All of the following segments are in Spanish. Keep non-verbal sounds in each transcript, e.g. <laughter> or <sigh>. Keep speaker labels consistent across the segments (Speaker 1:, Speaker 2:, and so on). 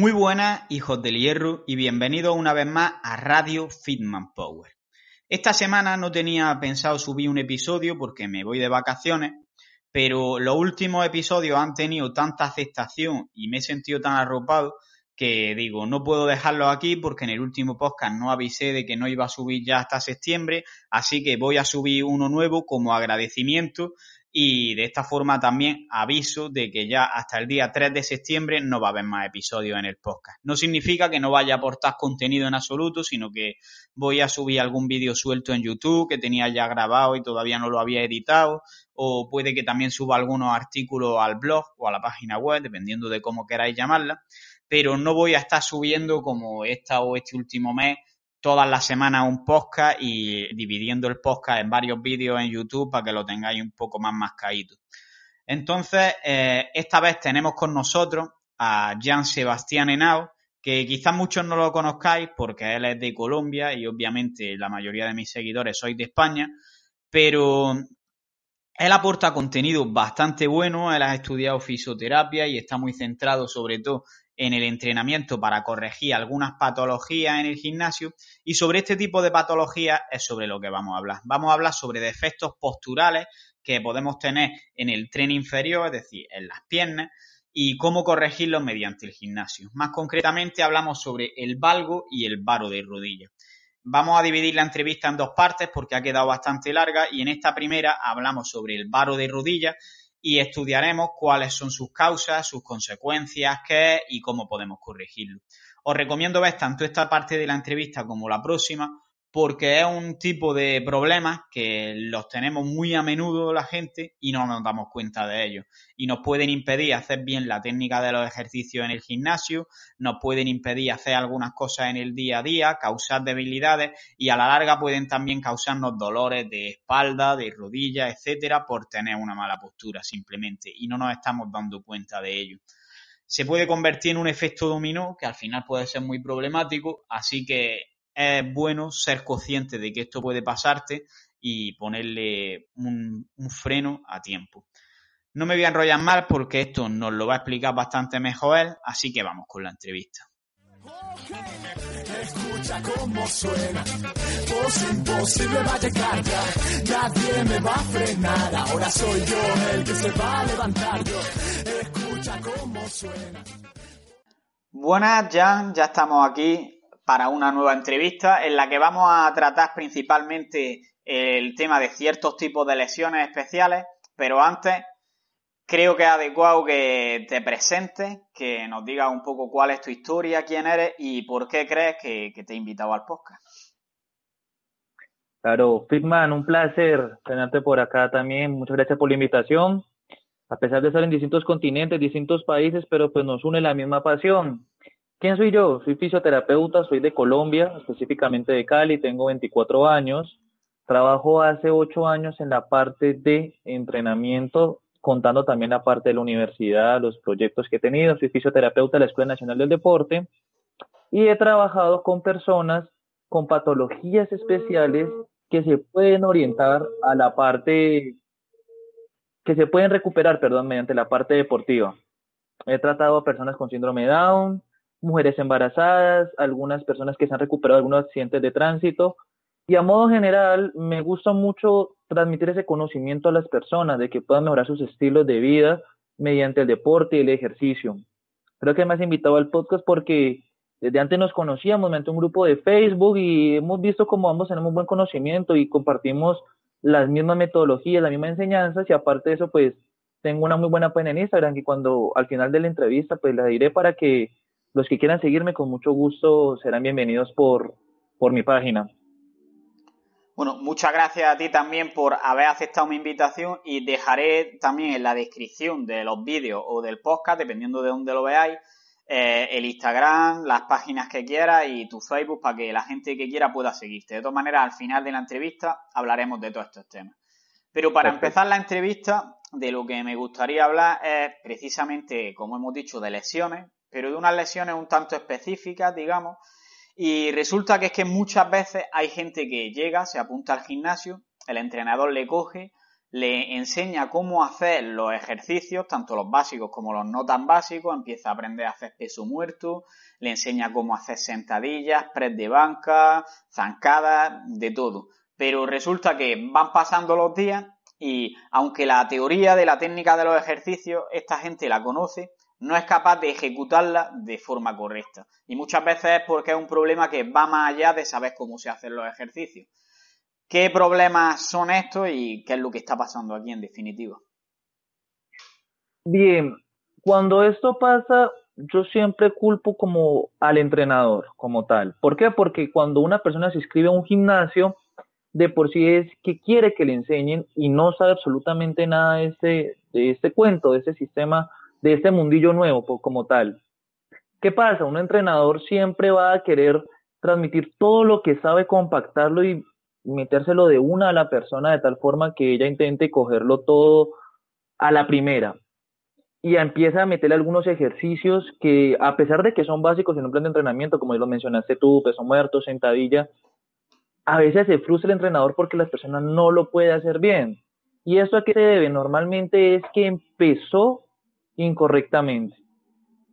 Speaker 1: Muy buenas, hijos del hierro, y bienvenidos una vez más a Radio Fitman Power. Esta semana no tenía pensado subir un episodio porque me voy de vacaciones, pero los últimos episodios han tenido tanta aceptación y me he sentido tan arropado que digo, no puedo dejarlo aquí porque en el último podcast no avisé de que no iba a subir ya hasta septiembre, así que voy a subir uno nuevo como agradecimiento y de esta forma también aviso de que ya hasta el día 3 de septiembre no va a haber más episodios en el podcast. No significa que no vaya a aportar contenido en absoluto, sino que voy a subir algún vídeo suelto en YouTube que tenía ya grabado y todavía no lo había editado, o puede que también suba algunos artículos al blog o a la página web, dependiendo de cómo queráis llamarla, pero no voy a estar subiendo como esta o este último mes todas las semanas un podcast y dividiendo el podcast en varios vídeos en YouTube para que lo tengáis un poco más mascadito. Entonces, eh, esta vez tenemos con nosotros a Jean Sebastián Henao, que quizás muchos no lo conozcáis porque él es de Colombia y obviamente la mayoría de mis seguidores sois de España, pero él aporta contenido bastante bueno, él ha estudiado fisioterapia y está muy centrado sobre todo en el entrenamiento para corregir algunas patologías en el gimnasio y sobre este tipo de patologías es sobre lo que vamos a hablar. Vamos a hablar sobre defectos posturales que podemos tener en el tren inferior, es decir, en las piernas, y cómo corregirlos mediante el gimnasio. Más concretamente hablamos sobre el valgo y el varo de rodilla. Vamos a dividir la entrevista en dos partes porque ha quedado bastante larga y en esta primera hablamos sobre el varo de rodilla y estudiaremos cuáles son sus causas, sus consecuencias, qué y cómo podemos corregirlo. Os recomiendo ver tanto esta parte de la entrevista como la próxima porque es un tipo de problemas que los tenemos muy a menudo la gente y no nos damos cuenta de ellos. Y nos pueden impedir hacer bien la técnica de los ejercicios en el gimnasio, nos pueden impedir hacer algunas cosas en el día a día, causar debilidades y a la larga pueden también causarnos dolores de espalda, de rodilla, etcétera, por tener una mala postura simplemente y no nos estamos dando cuenta de ello se puede convertir en un efecto dominó que al final puede ser muy problemático, así que es bueno ser consciente de que esto puede pasarte y ponerle un, freno a tiempo. No me voy a enrollar más porque esto nos lo va a explicar bastante mejor él, así que vamos con la entrevista. Escucha cómo suena, imposible va a llegar nadie me va a frenar, ahora soy yo el que se va a levantar yo, escucha cómo suena. Buenas, Jan, ya estamos aquí para una nueva entrevista en la que vamos a tratar principalmente el tema de ciertos tipos de lesiones especiales, pero antes creo que es adecuado que te presentes, que nos digas un poco cuál es tu historia, quién eres y por qué crees que, te he invitado al podcast.
Speaker 2: Claro, Fitman, un placer tenerte por acá también. Muchas gracias por la invitación. A pesar de estar en distintos continentes, distintos países, pero pues nos une la misma pasión, ¿Quién soy yo? Soy fisioterapeuta, soy de Colombia, específicamente de Cali, tengo 24 años. Trabajo hace 8 años en la parte de entrenamiento, contando también la parte de la universidad, los proyectos que he tenido. Soy fisioterapeuta de la Escuela Nacional del Deporte y he trabajado con personas con patologías especiales que se pueden orientar a la parte, que se pueden recuperar, perdón, mediante la parte deportiva. He tratado a personas con síndrome Down, mujeres embarazadas, algunas personas que se han recuperado de algunos accidentes de tránsito. Y a modo general, me gusta mucho transmitir ese conocimiento a las personas de que puedan mejorar sus estilos de vida mediante el deporte y el ejercicio. Creo que me has invitado al podcast porque desde antes nos conocíamos mediante un grupo de Facebook y hemos visto cómo ambos tenemos buen conocimiento y compartimos las mismas metodologías, las mismas enseñanzas y aparte de eso, pues tengo una muy buena página en Instagram que cuando al final de la entrevista, pues la diré para que los que quieran seguirme con mucho gusto serán bienvenidos por, por mi página.
Speaker 1: Bueno, muchas gracias a ti también por haber aceptado mi invitación y dejaré también en la descripción de los vídeos o del podcast, dependiendo de dónde lo veáis, eh, el Instagram, las páginas que quieras y tu Facebook para que la gente que quiera pueda seguirte. De todas maneras, al final de la entrevista hablaremos de todos estos temas. Pero para empezar la entrevista, de lo que me gustaría hablar es precisamente, como hemos dicho, de lesiones, pero de unas lesiones un tanto específicas, digamos. Y resulta que es que muchas veces hay gente que llega, se apunta al gimnasio, el entrenador le coge, le enseña cómo hacer los ejercicios, tanto los básicos como los no tan básicos, empieza a aprender a hacer peso muerto, le enseña cómo hacer sentadillas, press de banca, zancadas, de todo. Pero resulta que van pasando los días y aunque la teoría de la técnica de los ejercicios esta gente la conoce, no es capaz de ejecutarla de forma correcta. Y muchas veces es porque es un problema que va más allá de saber cómo se hacen los ejercicios. ¿Qué problemas son estos y qué es lo que está pasando aquí en definitiva?
Speaker 2: Bien, cuando esto pasa, yo siempre culpo como al entrenador como tal. ¿Por qué? Porque cuando una persona se inscribe a un gimnasio, de por sí es que quiere que le enseñen y no sabe absolutamente nada de este, de este cuento, de este sistema, de este mundillo nuevo como tal. ¿Qué pasa? Un entrenador siempre va a querer transmitir todo lo que sabe, compactarlo y metérselo de una a la persona de tal forma que ella intente cogerlo todo a la primera. Y empieza a meterle algunos ejercicios que, a pesar de que son básicos en un plan de entrenamiento, como lo mencionaste tú, peso muerto, sentadilla, a veces se frustra el entrenador porque la persona no lo puede hacer bien. ¿Y esto a qué se debe? Normalmente es que empezó incorrectamente.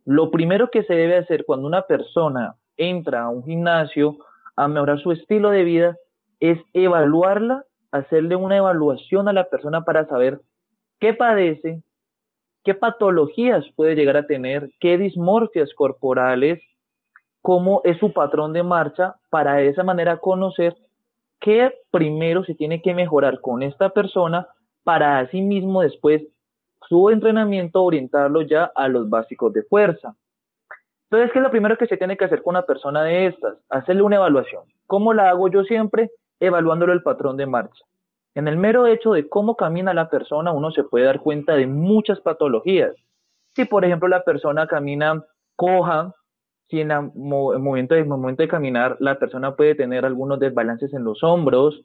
Speaker 2: Lo primero que se debe hacer cuando una persona entra a un gimnasio a mejorar su estilo de vida es evaluarla, hacerle una evaluación a la persona para saber qué padece, qué patologías puede llegar a tener, qué dismorfias corporales, cómo es su patrón de marcha, para de esa manera conocer qué primero se tiene que mejorar con esta persona para así mismo después su entrenamiento orientarlo ya a los básicos de fuerza. Entonces, ¿qué es lo primero que se tiene que hacer con una persona de estas? Hacerle una evaluación. ¿Cómo la hago yo siempre? evaluándolo el patrón de marcha. En el mero hecho de cómo camina la persona, uno se puede dar cuenta de muchas patologías. Si, por ejemplo, la persona camina coja, si en el momento momento de caminar la persona puede tener algunos desbalances en los hombros,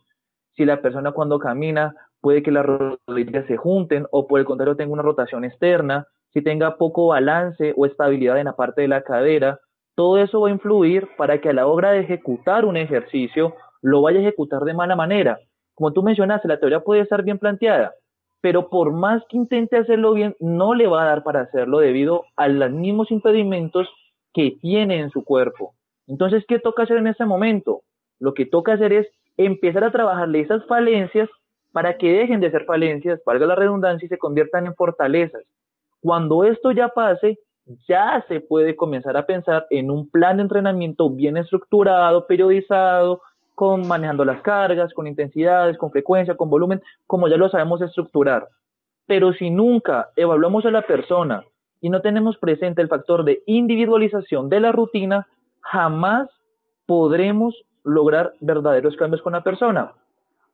Speaker 2: si la persona cuando camina puede que las rodillas se junten o por el contrario tenga una rotación externa, si tenga poco balance o estabilidad en la parte de la cadera, todo eso va a influir para que a la hora de ejecutar un ejercicio lo vaya a ejecutar de mala manera. Como tú mencionaste, la teoría puede estar bien planteada, pero por más que intente hacerlo bien, no le va a dar para hacerlo debido a los mismos impedimentos que tiene en su cuerpo. Entonces, ¿qué toca hacer en ese momento? Lo que toca hacer es empezar a trabajarle esas falencias para que dejen de ser falencias, valga la redundancia, y se conviertan en fortalezas. Cuando esto ya pase, ya se puede comenzar a pensar en un plan de entrenamiento bien estructurado, periodizado, con manejando las cargas, con intensidades, con frecuencia, con volumen, como ya lo sabemos estructurar. Pero si nunca evaluamos a la persona y no tenemos presente el factor de individualización de la rutina, jamás podremos lograr verdaderos cambios con la persona.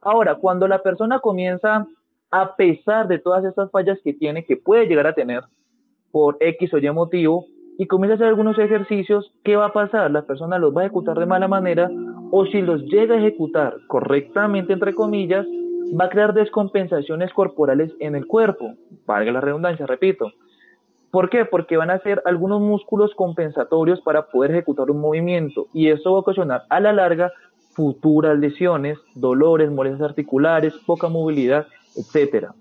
Speaker 2: Ahora, cuando la persona comienza, a pesar de todas estas fallas que tiene, que puede llegar a tener por X o Y motivo, y comienza a hacer algunos ejercicios, ¿qué va a pasar? La persona los va a ejecutar de mala manera o si los llega a ejecutar correctamente, entre comillas, va a crear descompensaciones corporales en el cuerpo. Valga la redundancia, repito. ¿Por qué? Porque van a ser algunos músculos compensatorios para poder ejecutar un movimiento y eso va a ocasionar a la larga futuras lesiones, dolores, molestias articulares, poca movilidad, etcétera.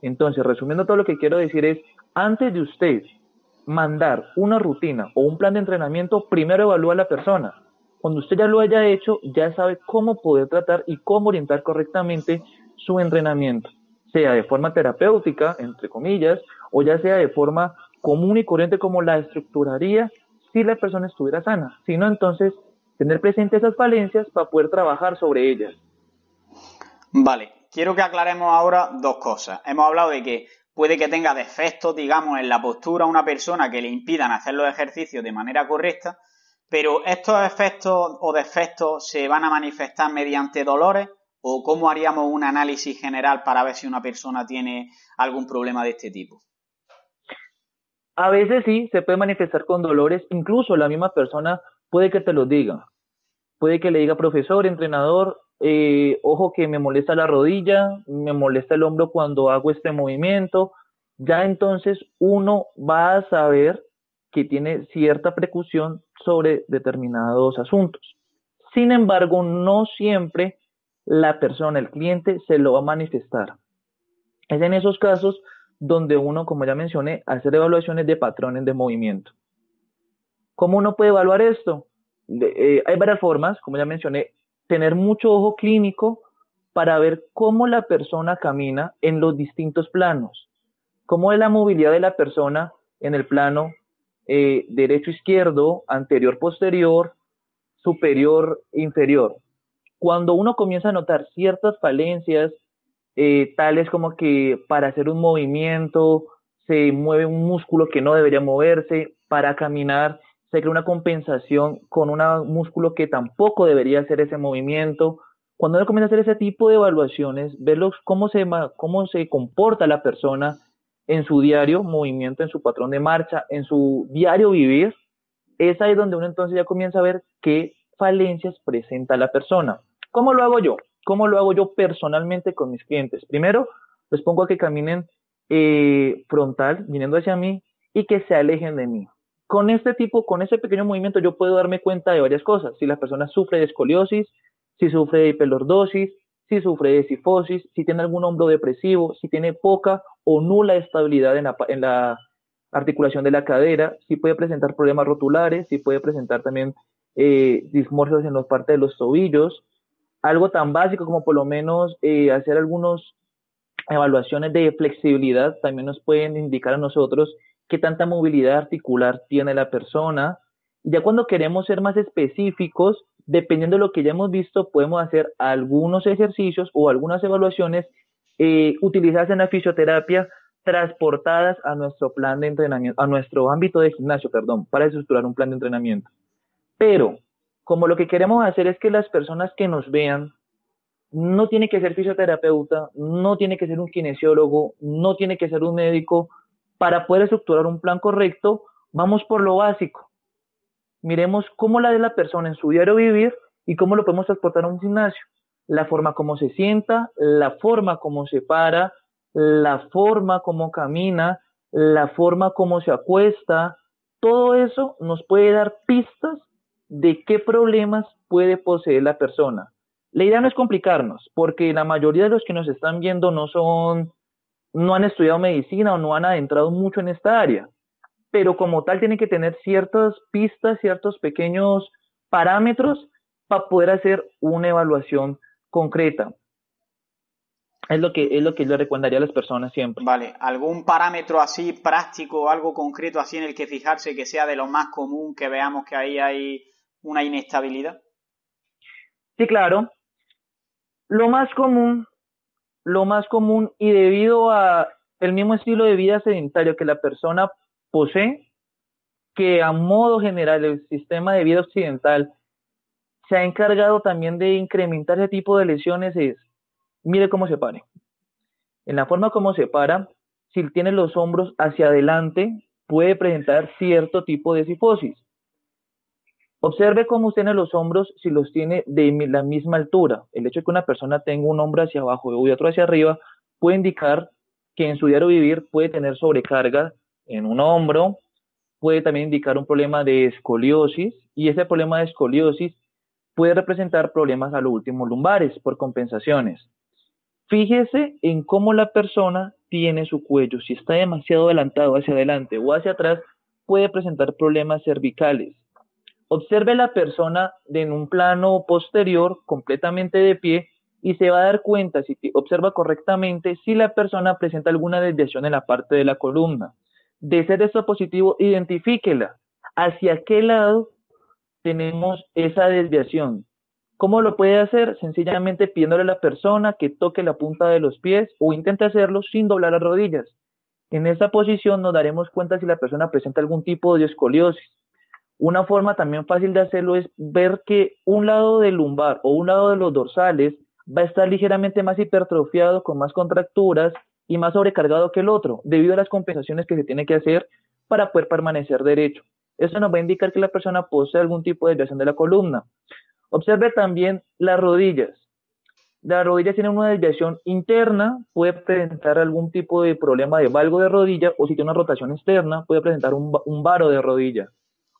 Speaker 2: Entonces, resumiendo todo lo que quiero decir es, antes de usted mandar una rutina o un plan de entrenamiento, primero evalúa a la persona. Cuando usted ya lo haya hecho, ya sabe cómo poder tratar y cómo orientar correctamente su entrenamiento, sea de forma terapéutica, entre comillas, o ya sea de forma común y corriente como la estructuraría si la persona estuviera sana. Si no, entonces tener presente esas falencias para poder trabajar sobre ellas.
Speaker 1: Vale, quiero que aclaremos ahora dos cosas. Hemos hablado de que puede que tenga defectos, digamos, en la postura a una persona que le impidan hacer los ejercicios de manera correcta, pero estos efectos o defectos se van a manifestar mediante dolores o cómo haríamos un análisis general para ver si una persona tiene algún problema de este tipo.
Speaker 2: A veces sí, se puede manifestar con dolores, incluso la misma persona puede que te lo diga. Puede que le diga, profesor, entrenador, eh, ojo que me molesta la rodilla, me molesta el hombro cuando hago este movimiento. Ya entonces uno va a saber que tiene cierta precaución sobre determinados asuntos. Sin embargo, no siempre la persona, el cliente, se lo va a manifestar. Es en esos casos donde uno, como ya mencioné, hacer evaluaciones de patrones de movimiento. ¿Cómo uno puede evaluar esto? Eh, hay varias formas, como ya mencioné, tener mucho ojo clínico para ver cómo la persona camina en los distintos planos, cómo es la movilidad de la persona en el plano eh, derecho-izquierdo, anterior-posterior, superior-inferior. Cuando uno comienza a notar ciertas falencias eh, tales como que para hacer un movimiento se mueve un músculo que no debería moverse, para caminar se crea una compensación con un músculo que tampoco debería hacer ese movimiento. Cuando uno comienza a hacer ese tipo de evaluaciones, ver cómo, se, cómo se comporta la persona en su diario movimiento, en su patrón de marcha, en su diario vivir, es ahí donde uno entonces ya comienza a ver qué falencias presenta la persona. ¿Cómo lo hago yo? ¿Cómo lo hago yo personalmente con mis clientes? Primero, les pongo a que caminen eh, frontal, viniendo hacia mí, y que se alejen de mí. Con este tipo, con ese pequeño movimiento, yo puedo darme cuenta de varias cosas. Si la persona sufre de escoliosis, si sufre de hiperlordosis, si sufre de sifosis, si tiene algún hombro depresivo, si tiene poca o nula estabilidad en la, la articulación de la cadera, si puede presentar problemas rotulares, si puede presentar también eh, dismorfias en las partes de los tobillos, algo tan básico como por lo menos eh, hacer algunas evaluaciones de flexibilidad también nos pueden indicar a nosotros qué tanta movilidad articular tiene la persona. Ya cuando queremos ser más específicos, dependiendo de lo que ya hemos visto, podemos hacer algunos ejercicios o algunas evaluaciones eh, utilizadas en la fisioterapia transportadas a nuestro plan de entrenamiento, a nuestro ámbito de gimnasio, perdón, para estructurar un plan de entrenamiento. Pero como lo que queremos hacer es que las personas que nos vean, no tiene que ser fisioterapeuta, no tiene que ser un kinesiólogo, no tiene que ser un médico, para poder estructurar un plan correcto, vamos por lo básico. Miremos cómo la de la persona en su diario vivir y cómo lo podemos transportar a un gimnasio. La forma como se sienta, la forma como se para, la forma como camina, la forma como se acuesta, todo eso nos puede dar pistas de qué problemas puede poseer la persona. La idea no es complicarnos, porque la mayoría de los que nos están viendo no son, no han estudiado medicina o no han adentrado mucho en esta área, pero como tal tienen que tener ciertas pistas, ciertos pequeños parámetros para poder hacer una evaluación concreta. Es lo que es lo que yo recomendaría a las personas siempre.
Speaker 1: Vale, algún parámetro así práctico o algo concreto así en el que fijarse que sea de lo más común que veamos que ahí hay una inestabilidad?
Speaker 2: Sí, claro. Lo más común, lo más común y debido a el mismo estilo de vida sedentario que la persona posee, que a modo general el sistema de vida occidental se ha encargado también de incrementar ese tipo de lesiones es, mire cómo se pare. En la forma como se para, si tiene los hombros hacia adelante, puede presentar cierto tipo de sifosis. Observe cómo usted tiene los hombros si los tiene de la misma altura. El hecho de que una persona tenga un hombro hacia abajo y otro hacia arriba puede indicar que en su diario vivir puede tener sobrecarga en un hombro, puede también indicar un problema de escoliosis y ese problema de escoliosis puede representar problemas a lo último lumbares por compensaciones. Fíjese en cómo la persona tiene su cuello, si está demasiado adelantado hacia adelante o hacia atrás, puede presentar problemas cervicales. Observe la persona en un plano posterior, completamente de pie, y se va a dar cuenta, si observa correctamente, si la persona presenta alguna desviación en la parte de la columna. De ser esto positivo, identifíquela. ¿Hacia qué lado tenemos esa desviación? ¿Cómo lo puede hacer? Sencillamente pidiéndole a la persona que toque la punta de los pies o intente hacerlo sin doblar las rodillas. En esa posición nos daremos cuenta si la persona presenta algún tipo de escoliosis. Una forma también fácil de hacerlo es ver que un lado del lumbar o un lado de los dorsales va a estar ligeramente más hipertrofiado, con más contracturas y más sobrecargado que el otro, debido a las compensaciones que se tiene que hacer para poder permanecer derecho. Eso nos va a indicar que la persona posee algún tipo de desviación de la columna. Observe también las rodillas. Las rodillas tienen una desviación interna, puede presentar algún tipo de problema de valgo de rodilla o si tiene una rotación externa, puede presentar un, varo de rodilla.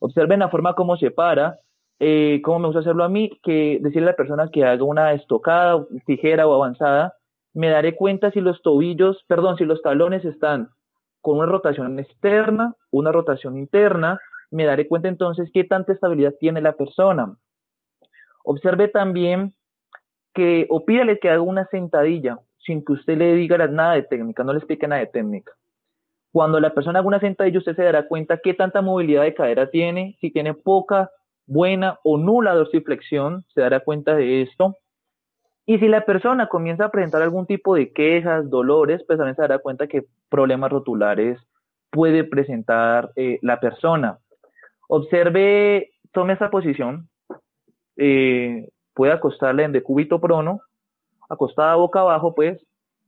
Speaker 2: Observen la forma como se para, eh, como me gusta hacerlo a mí, que decirle a la persona que haga una estocada, tijera o avanzada, me daré cuenta si los tobillos, perdón, si los talones están con una rotación externa, una rotación interna, me daré cuenta entonces qué tanta estabilidad tiene la persona. Observe también que, o pídale que haga una sentadilla sin que usted le diga nada de técnica, no le explique nada de técnica. Cuando la persona haga una sentadilla, usted se dará cuenta qué tanta movilidad de cadera tiene, si tiene poca, buena o nula dorsiflexión, se dará cuenta de esto. Y si la persona comienza a presentar algún tipo de quejas, dolores, pues también se dará cuenta que problemas rotulares puede presentar eh, la persona. Observe, tome esa posición, eh, puede acostarle en decúbito prono, acostada boca abajo, pues,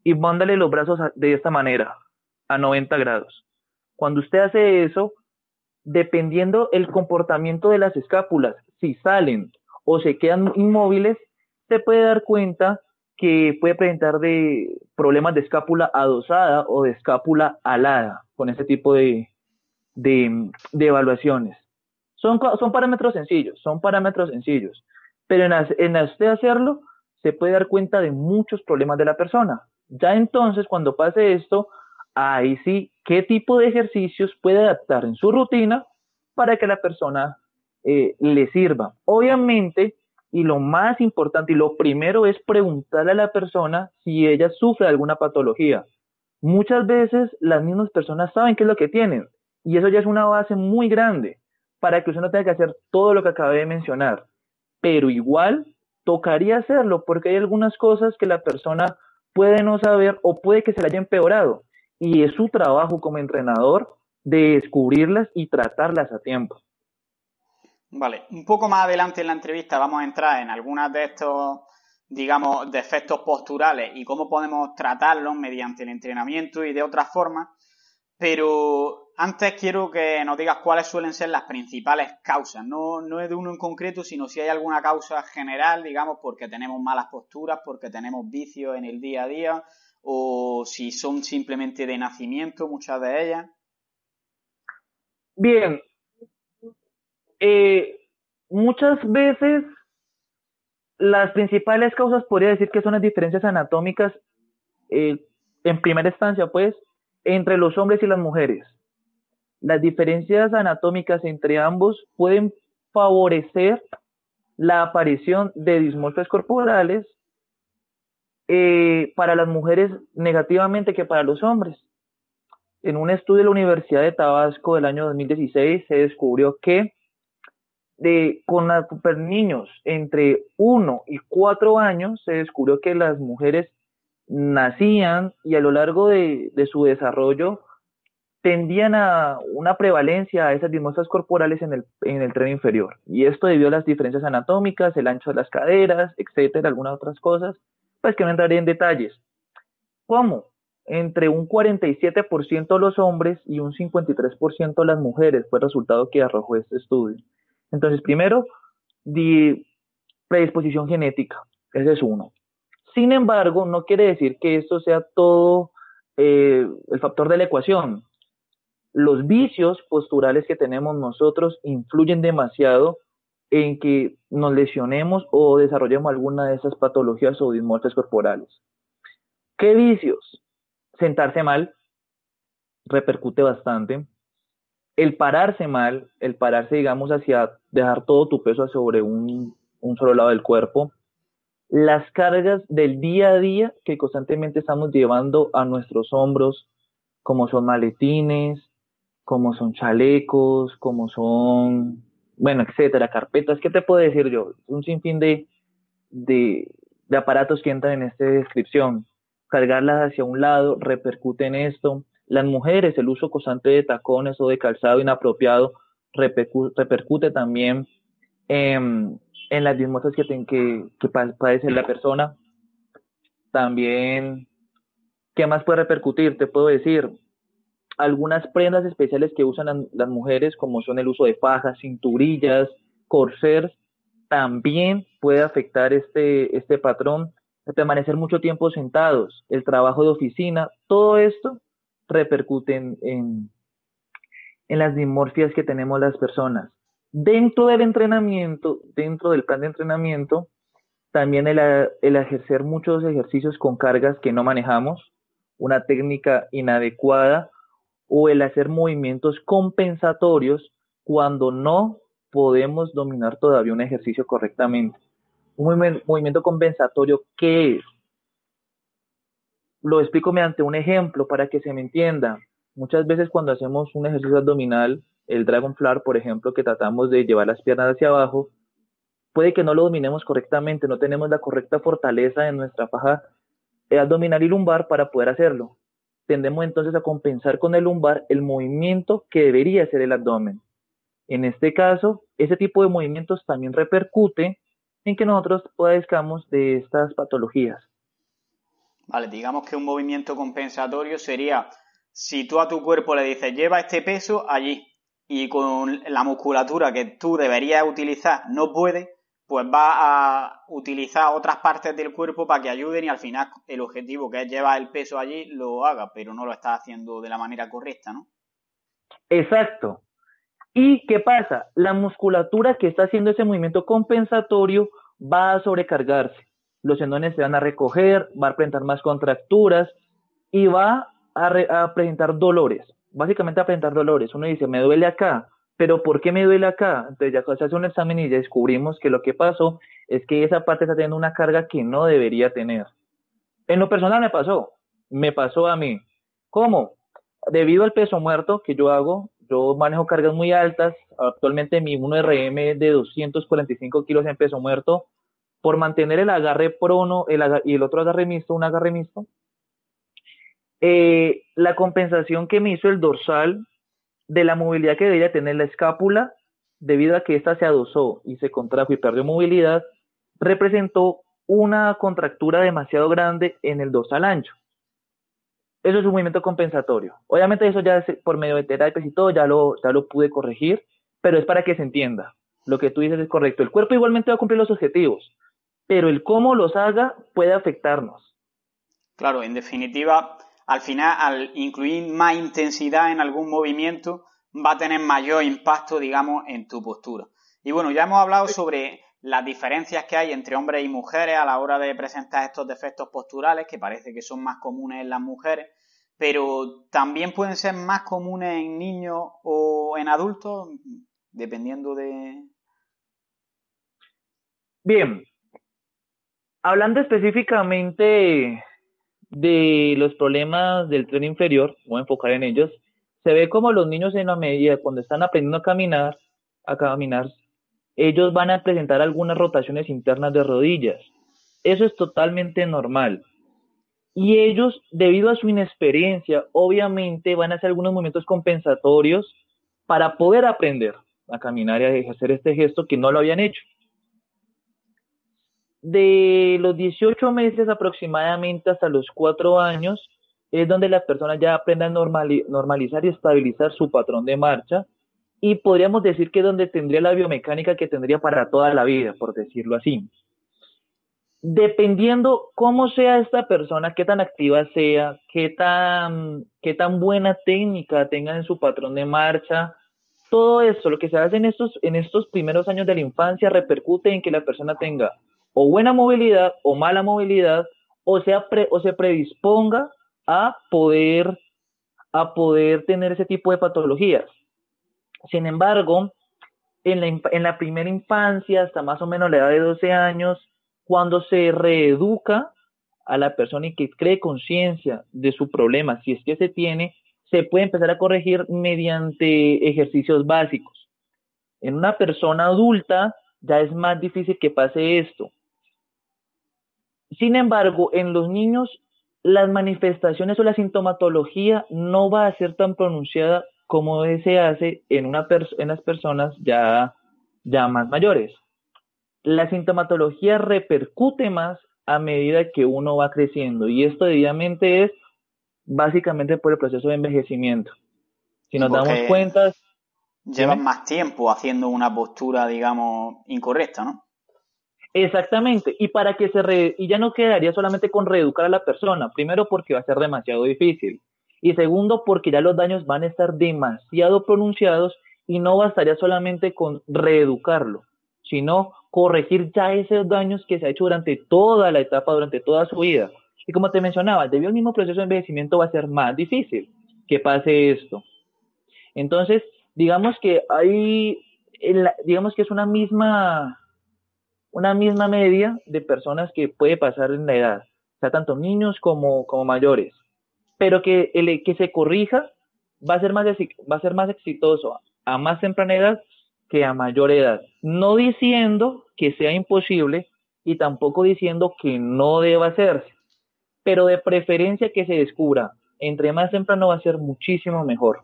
Speaker 2: y mándale los brazos de esta manera, a 90 grados. Cuando usted hace eso, dependiendo el comportamiento de las escápulas, si salen o se quedan inmóviles, se puede dar cuenta que puede presentar de problemas de escápula adosada o de escápula alada con este tipo de, de evaluaciones. Son, son parámetros sencillos, son parámetros sencillos, pero en, en usted hacerlo se puede dar cuenta de muchos problemas de la persona. Ya entonces, cuando pase esto, ahí sí, qué tipo de ejercicios puede adaptar en su rutina para que la persona eh, le sirva. Obviamente, y lo más importante y lo primero es preguntarle a la persona si ella sufre alguna patología. Muchas veces las mismas personas saben qué es lo que tienen y eso ya es una base muy grande para que usted no tenga que hacer todo lo que acabé de mencionar. Pero igual tocaría hacerlo porque hay algunas cosas que la persona puede no saber o puede que se le haya empeorado. Y es su trabajo como entrenador de descubrirlas y tratarlas a tiempo.
Speaker 1: Vale, un poco más adelante en la entrevista vamos a entrar en algunas de estos, digamos, defectos posturales y cómo podemos tratarlos mediante el entrenamiento y de otras formas. Pero antes quiero que nos digas cuáles suelen ser las principales causas. No, no es de uno en concreto, sino si hay alguna causa general, digamos, porque tenemos malas posturas, porque tenemos vicios en el día a día, o si son simplemente de nacimiento, muchas de ellas.
Speaker 2: Bien. Eh, muchas veces las principales causas podría decir que son las diferencias anatómicas eh, en primera instancia, pues, entre los hombres y las mujeres las diferencias anatómicas entre ambos pueden favorecer la aparición de dismorfias corporales eh, para las mujeres negativamente que para los hombres. En un estudio de la Universidad de Tabasco del año 2016 se descubrió que de, con, niños entre 1 y 4 años se descubrió que las mujeres nacían y a lo largo de, su desarrollo tendían a una prevalencia a esas dimostras corporales en el, en el tren inferior. Y esto debido a las diferencias anatómicas, el ancho de las caderas, etcétera, algunas otras cosas, pues que no entraré en detalles. ¿Cómo? Entre un 47% los hombres y un 53% las mujeres fue el resultado que arrojó este estudio. Entonces, primero, di predisposición genética, ese es uno. Sin embargo, no quiere decir que esto sea todo eh, el factor de la ecuación los vicios posturales que tenemos nosotros influyen demasiado en que nos lesionemos o desarrollemos alguna de esas patologías o dismorfias corporales. ¿Qué vicios? Sentarse mal repercute bastante. el pararse mal, el pararse, digamos, hacia dejar todo tu peso sobre un, un solo lado del cuerpo, las cargas del día a día que constantemente estamos llevando a nuestros hombros, como son maletines, como son chalecos, como son, bueno, etcétera, carpetas, ¿qué te puedo decir yo? Un sinfín de, de, de aparatos que entran en esta descripción. Cargarlas hacia un lado repercute en esto. Las mujeres, el uso constante de tacones o de calzado inapropiado repercute, también en, en las dismorfias que, que, que padece la persona. También, ¿qué más puede repercutir? Te puedo decir, algunas prendas especiales que usan las mujeres, como son el uso de fajas, cinturillas, corsers, también puede afectar este, este patrón permanecer mucho tiempo sentados, el trabajo de oficina, todo esto repercute en, en, las dimorfias que tenemos las personas. Dentro del entrenamiento, dentro del plan de entrenamiento, también el, el ejercer muchos ejercicios con cargas que no manejamos, una técnica inadecuada o el hacer movimientos compensatorios cuando no podemos dominar todavía un ejercicio correctamente. Un movimiento compensatorio, ¿qué es? Lo explico mediante un ejemplo para que se me entienda. Muchas veces cuando hacemos un ejercicio abdominal, el Dragon Flare, por ejemplo, que tratamos de llevar las piernas hacia abajo, puede que no lo dominemos correctamente, no tenemos la correcta fortaleza en nuestra faja abdominal y lumbar para poder hacerlo tendemos entonces a compensar con el lumbar el movimiento que debería ser el abdomen. En este caso, ese tipo de movimientos también repercute en que nosotros padezcamos de estas patologías.
Speaker 1: Vale, digamos que un movimiento compensatorio sería si tú a tu cuerpo le dices lleva este peso allí y con la musculatura que tú deberías utilizar no puede, pues va a utilizar otras partes del cuerpo para que ayuden y al final el objetivo que es llevar el peso allí lo haga, pero no lo está haciendo de la manera correcta, ¿no?
Speaker 2: Exacto. ¿Y qué pasa? La musculatura que está haciendo ese movimiento compensatorio va a sobrecargarse. Los tendones se van a recoger, va a presentar más contracturas y va a, a presentar dolores. Básicamente a presentar dolores. Uno dice, me duele acá, pero ¿por qué me duele acá? Entonces ya se hace un examen y ya descubrimos que lo que pasó es que esa parte está teniendo una carga que no debería tener. En lo personal me pasó, me pasó a mí. ¿Cómo? Debido al peso muerto que yo hago, yo manejo cargas muy altas, actualmente mi 1RM de 245 kilos en peso muerto, por mantener el agarre prono y el otro agarre mixto, un agarre mixto, eh, la compensación que me hizo el dorsal de la movilidad que debería tener la escápula, debido a que ésta se adosó y se contrajo y perdió movilidad, representó una contractura demasiado grande en el dorsal ancho. Eso es un movimiento compensatorio. Obviamente eso ya por medio de terapias y todo ya lo, ya lo pude corregir, pero es para que se entienda. Lo que tú dices es correcto. El cuerpo igualmente va a cumplir los objetivos, pero el cómo los haga puede afectarnos.
Speaker 1: Claro, en definitiva, al final, al incluir más intensidad en algún movimiento, va a tener mayor impacto, digamos, en tu postura. Y bueno, ya hemos hablado sobre las diferencias que hay entre hombres y mujeres a la hora de presentar estos defectos posturales, que parece que son más comunes en las mujeres, pero también pueden ser más comunes en niños o en adultos, dependiendo de...
Speaker 2: Bien, hablando específicamente de los problemas del tren inferior, voy a enfocar en ellos, se ve como los niños en la medida cuando están aprendiendo a caminar, a caminar, ellos van a presentar algunas rotaciones internas de rodillas. Eso es totalmente normal. Y ellos, debido a su inexperiencia, obviamente van a hacer algunos movimientos compensatorios para poder aprender a caminar y a ejercer este gesto que no lo habían hecho de los 18 meses aproximadamente hasta los 4 años es donde las personas ya aprenden a normalizar y estabilizar su patrón de marcha y podríamos decir que es donde tendría la biomecánica que tendría para toda la vida, por decirlo así. Dependiendo cómo sea esta persona, qué tan activa sea, qué tan, qué tan buena técnica tenga en su patrón de marcha, todo esto, lo que se hace en estos, en estos primeros años de la infancia repercute en que la persona tenga o buena movilidad o mala movilidad o, sea o se predisponga a poder, a poder tener ese tipo de patologías. Sin embargo, en la, en la primera infancia, hasta más o menos la edad de 12 años, cuando se reeduca a la persona y que cree conciencia de su problema, si es que se tiene, se puede empezar a corregir mediante ejercicios básicos. En una persona adulta ya es más difícil que pase esto. Sin embargo, en los niños las manifestaciones o la sintomatología no va a ser tan pronunciada como se hace en, una en las personas ya, ya más mayores. La sintomatología repercute más a medida que uno va creciendo y esto debidamente es básicamente por el proceso de envejecimiento. Si nos damos cuenta...
Speaker 1: Llevan más tiempo haciendo una postura, digamos, incorrecta, ¿no?
Speaker 2: Exactamente, y para que se re... y ya no quedaría solamente con reeducar a la persona, primero porque va a ser demasiado difícil, y segundo porque ya los daños van a estar demasiado pronunciados y no bastaría solamente con reeducarlo, sino corregir ya esos daños que se ha hecho durante toda la etapa, durante toda su vida. Y como te mencionaba, debido al mismo proceso de envejecimiento va a ser más difícil que pase esto. Entonces, digamos que hay, digamos que es una misma una misma media de personas que puede pasar en la edad, o sea, tanto niños como, como mayores, pero que, el, que se corrija va a, ser más, va a ser más exitoso a más temprana edad que a mayor edad, no diciendo que sea imposible y tampoco diciendo que no deba hacerse, pero de preferencia que se descubra. Entre más temprano va a ser muchísimo mejor.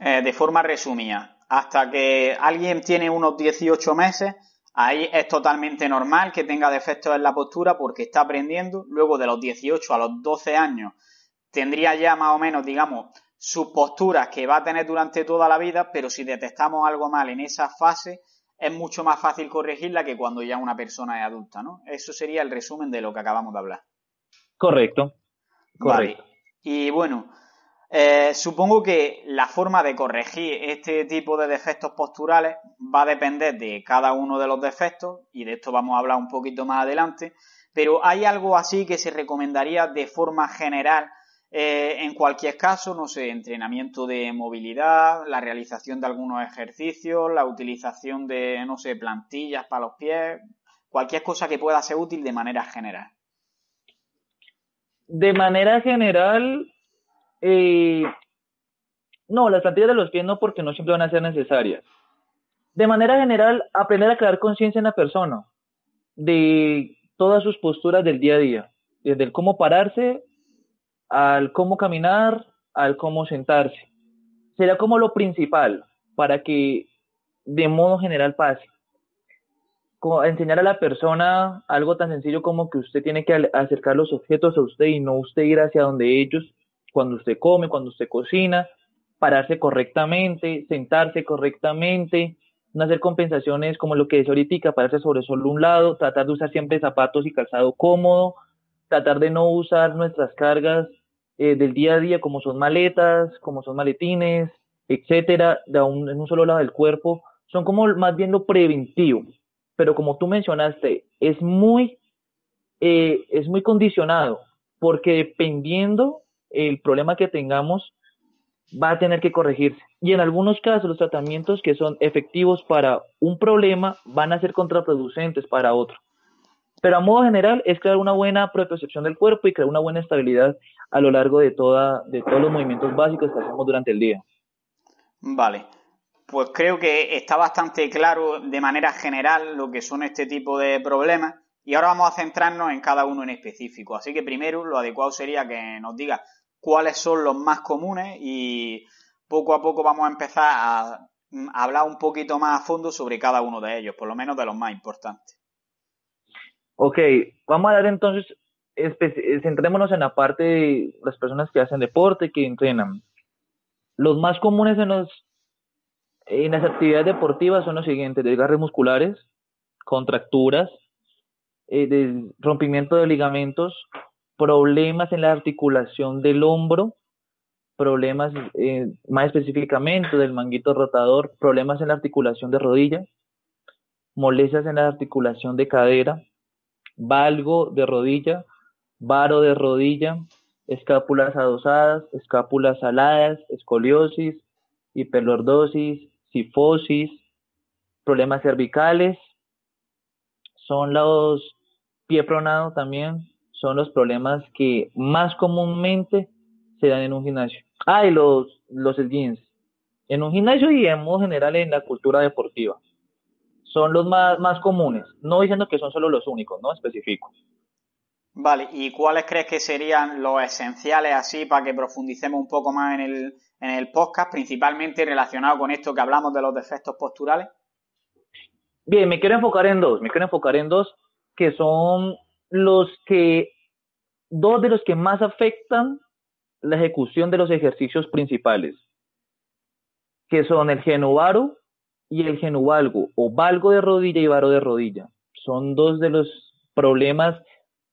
Speaker 1: Eh, de forma resumida, hasta que alguien tiene unos 18 meses, Ahí es totalmente normal que tenga defectos en la postura porque está aprendiendo. Luego de los 18 a los 12 años tendría ya más o menos, digamos, sus posturas que va a tener durante toda la vida, pero si detectamos algo mal en esa fase, es mucho más fácil corregirla que cuando ya una persona es adulta, ¿no? Eso sería el resumen de lo que acabamos de hablar.
Speaker 2: Correcto. Correcto.
Speaker 1: Y bueno, eh, supongo que la forma de corregir este tipo de defectos posturales va a depender de cada uno de los defectos y de esto vamos a hablar un poquito más adelante, pero hay algo así que se recomendaría de forma general eh, en cualquier caso, no sé, entrenamiento de movilidad, la realización de algunos ejercicios, la utilización de, no sé, plantillas para los pies, cualquier cosa que pueda ser útil de manera general.
Speaker 2: De manera general, eh, no, las plantillas de los pies no, porque no siempre van a ser necesarias. De manera general, aprender a crear conciencia en la persona de todas sus posturas del día a día, desde el cómo pararse, al cómo caminar, al cómo sentarse. Será como lo principal para que de modo general pase. Enseñar a la persona algo tan sencillo como que usted tiene que acercar los objetos a usted y no usted ir hacia donde ellos cuando usted come, cuando usted cocina, pararse correctamente, sentarse correctamente, no hacer compensaciones como lo que dice ahorita, pararse sobre solo un lado, tratar de usar siempre zapatos y calzado cómodo, tratar de no usar nuestras cargas eh, del día a día como son maletas, como son maletines, etcétera, de un, en un solo lado del cuerpo, son como más bien lo preventivo. Pero como tú mencionaste, es muy, eh, es muy condicionado, porque dependiendo el problema que tengamos va a tener que corregirse. Y en algunos casos los tratamientos que son efectivos para un problema van a ser contraproducentes para otro. Pero a modo general es crear una buena propiocepción del cuerpo y crear una buena estabilidad a lo largo de, toda, de todos los movimientos básicos que hacemos durante el día.
Speaker 1: Vale, pues creo que está bastante claro de manera general lo que son este tipo de problemas y ahora vamos a centrarnos en cada uno en específico. Así que primero lo adecuado sería que nos diga cuáles son los más comunes y poco a poco vamos a empezar a, hablar un poquito más a fondo sobre cada uno de ellos, por lo menos de los más importantes.
Speaker 2: Ok, vamos a hablar entonces, centrémonos en la parte de las personas que hacen deporte, que entrenan. Los más comunes en, los, en las actividades deportivas son los siguientes, desgarres musculares, contracturas, eh, rompimiento de ligamentos, problemas en la articulación del hombro, problemas eh, más específicamente del manguito rotador, problemas en la articulación de rodilla, molestias en la articulación de cadera, valgo de rodilla, varo de rodilla, escápulas adosadas, escápulas aladas, escoliosis, hiperlordosis, sifosis, problemas cervicales, son los pie pronado también, son los problemas que más comúnmente se dan en un gimnasio. Ah, y los, los jeans. En un gimnasio y en modo general en la cultura deportiva. Son los más, más comunes. No diciendo que son solo los únicos, ¿no? Específico.
Speaker 1: Vale, ¿y cuáles crees que serían los esenciales así para que profundicemos un poco más en el, en el podcast, principalmente relacionado con esto que hablamos de los defectos posturales?
Speaker 2: Bien, me quiero enfocar en dos, me quiero enfocar en dos que son los que, dos de los que más afectan la ejecución de los ejercicios principales, que son el genovaro y el genovalgo, o valgo de rodilla y varo de rodilla. Son dos de los problemas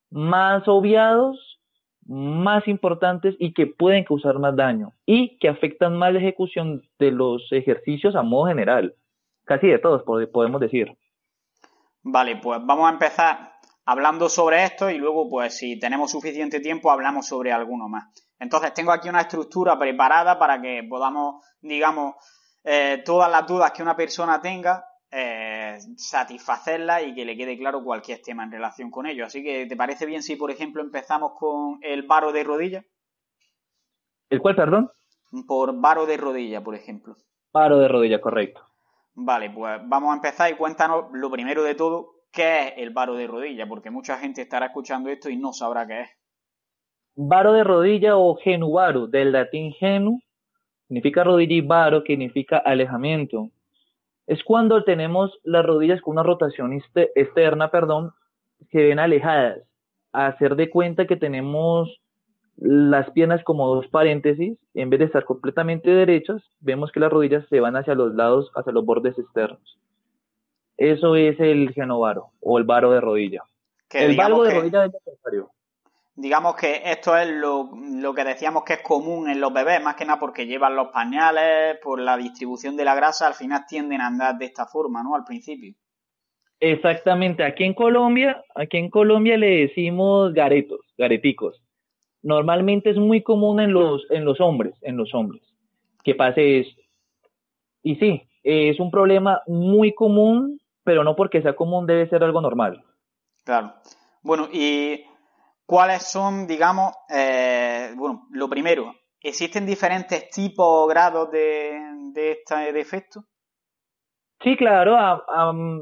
Speaker 2: más obviados, más importantes y que pueden causar más daño y que afectan más la ejecución de los ejercicios a modo general, casi de todos podemos decir.
Speaker 1: Vale, pues vamos a empezar hablando sobre esto y luego, pues si tenemos suficiente tiempo, hablamos sobre alguno más. Entonces, tengo aquí una estructura preparada para que podamos, digamos, eh, todas las dudas que una persona tenga, eh, satisfacerlas y que le quede claro cualquier tema en relación con ello. Así que, ¿te parece bien si, por ejemplo, empezamos con el varo de rodilla?
Speaker 2: ¿El cuál, perdón?
Speaker 1: Por varo de rodilla, por ejemplo.
Speaker 2: Varo de rodilla, correcto.
Speaker 1: Vale, pues vamos a empezar y cuéntanos lo primero de todo, ¿qué es el varo de rodilla? Porque mucha gente estará escuchando esto y no sabrá qué es.
Speaker 2: Varo de rodilla o genuvaro, del latín genu, significa rodilla y varo, que significa alejamiento. Es cuando tenemos las rodillas con una rotación externa, perdón, que ven alejadas. A hacer de cuenta que tenemos las piernas como dos paréntesis, en vez de estar completamente derechas, vemos que las rodillas se van hacia los lados, hacia los bordes externos. Eso es el genovaro o el varo de rodilla. el varo de rodilla es necesario.
Speaker 1: Digamos que esto es lo, lo, que decíamos que es común en los bebés, más que nada porque llevan los pañales, por la distribución de la grasa, al final tienden a andar de esta forma, ¿no? Al principio.
Speaker 2: Exactamente. Aquí en Colombia, aquí en Colombia le decimos garetos, gareticos normalmente es muy común en los, en los hombres, en los hombres, que pase eso. Y sí, es un problema muy común, pero no porque sea común debe ser algo normal.
Speaker 1: Claro. Bueno, ¿y cuáles son, digamos, eh, bueno, lo primero, ¿existen diferentes tipos o grados de, de este defecto?
Speaker 2: Sí, claro,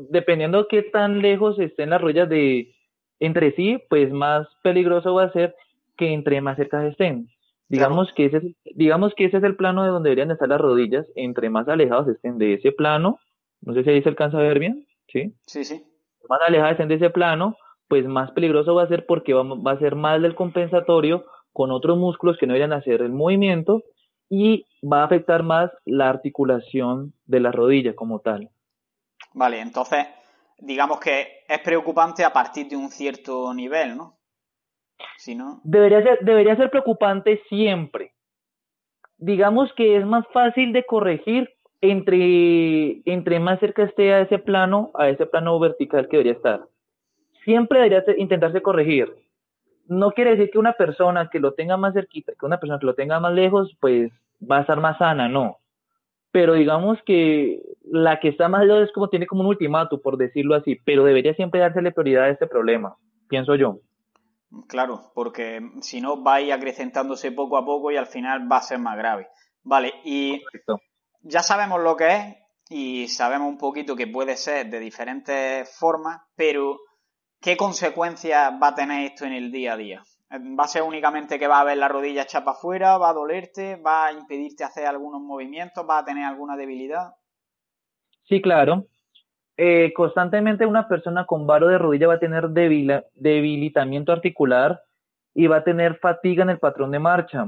Speaker 2: dependiendo de qué tan lejos estén las rodillas de entre sí, pues más peligroso va a ser que entre más cerca estén. Digamos, que ese, digamos que ese es el plano de donde deberían estar las rodillas, entre más alejados estén de ese plano, no sé si ahí se alcanza a ver bien, ¿sí?
Speaker 1: Sí, sí.
Speaker 2: Más alejados estén de ese plano, pues más peligroso va a ser porque va, va a ser más del compensatorio con otros músculos que no deberían hacer el movimiento y va a afectar más la articulación de la rodilla como tal.
Speaker 1: Vale, entonces digamos que es preocupante a partir de un cierto nivel, ¿no?
Speaker 2: debería, ser, debería ser preocupante siempre. Digamos que es más fácil de corregir entre, entre más cerca esté a ese plano, a ese plano vertical que debería estar. Siempre debería intentarse corregir. No quiere decir que una persona que lo tenga más cerquita, que una persona que lo tenga más lejos, pues va a estar más sana, no. Pero digamos que la que está más lejos es como tiene como un ultimato, por decirlo así, pero debería siempre dársele prioridad a este problema, pienso yo.
Speaker 1: Claro, porque si no va a ir acrecentándose poco a poco y al final va a ser más grave. Vale, y ya sabemos lo que es y sabemos un poquito que puede ser de diferentes formas, pero ¿qué consecuencias va a tener esto en el día a día? ¿Va a ser únicamente que va a ver la rodilla chapa afuera? ¿Va a dolerte? ¿Va a impedirte hacer algunos movimientos? ¿Va a tener alguna debilidad?
Speaker 2: Sí, claro. Eh, constantemente una persona con varo de rodilla va a tener debilitamiento articular y va a tener fatiga en el patrón de marcha.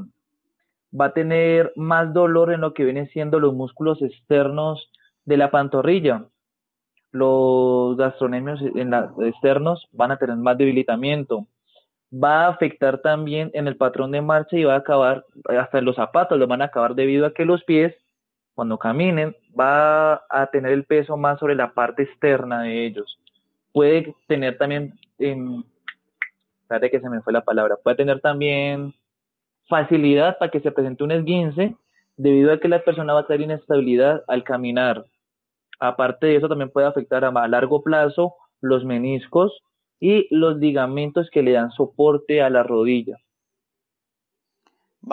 Speaker 2: Va a tener más dolor en lo que vienen siendo los músculos externos de la pantorrilla. Los gastronemios externos van a tener más debilitamiento. Va a afectar también en el patrón de marcha y va a acabar, hasta los zapatos los van a acabar debido a que los pies cuando caminen, va a tener el peso más sobre la parte externa de ellos. Puede tener también, eh, que se me fue la palabra, puede tener también facilidad para que se presente un esguince debido a que la persona va a tener inestabilidad al caminar. Aparte de eso, también puede afectar a largo plazo los meniscos y los ligamentos que le dan soporte a la rodilla.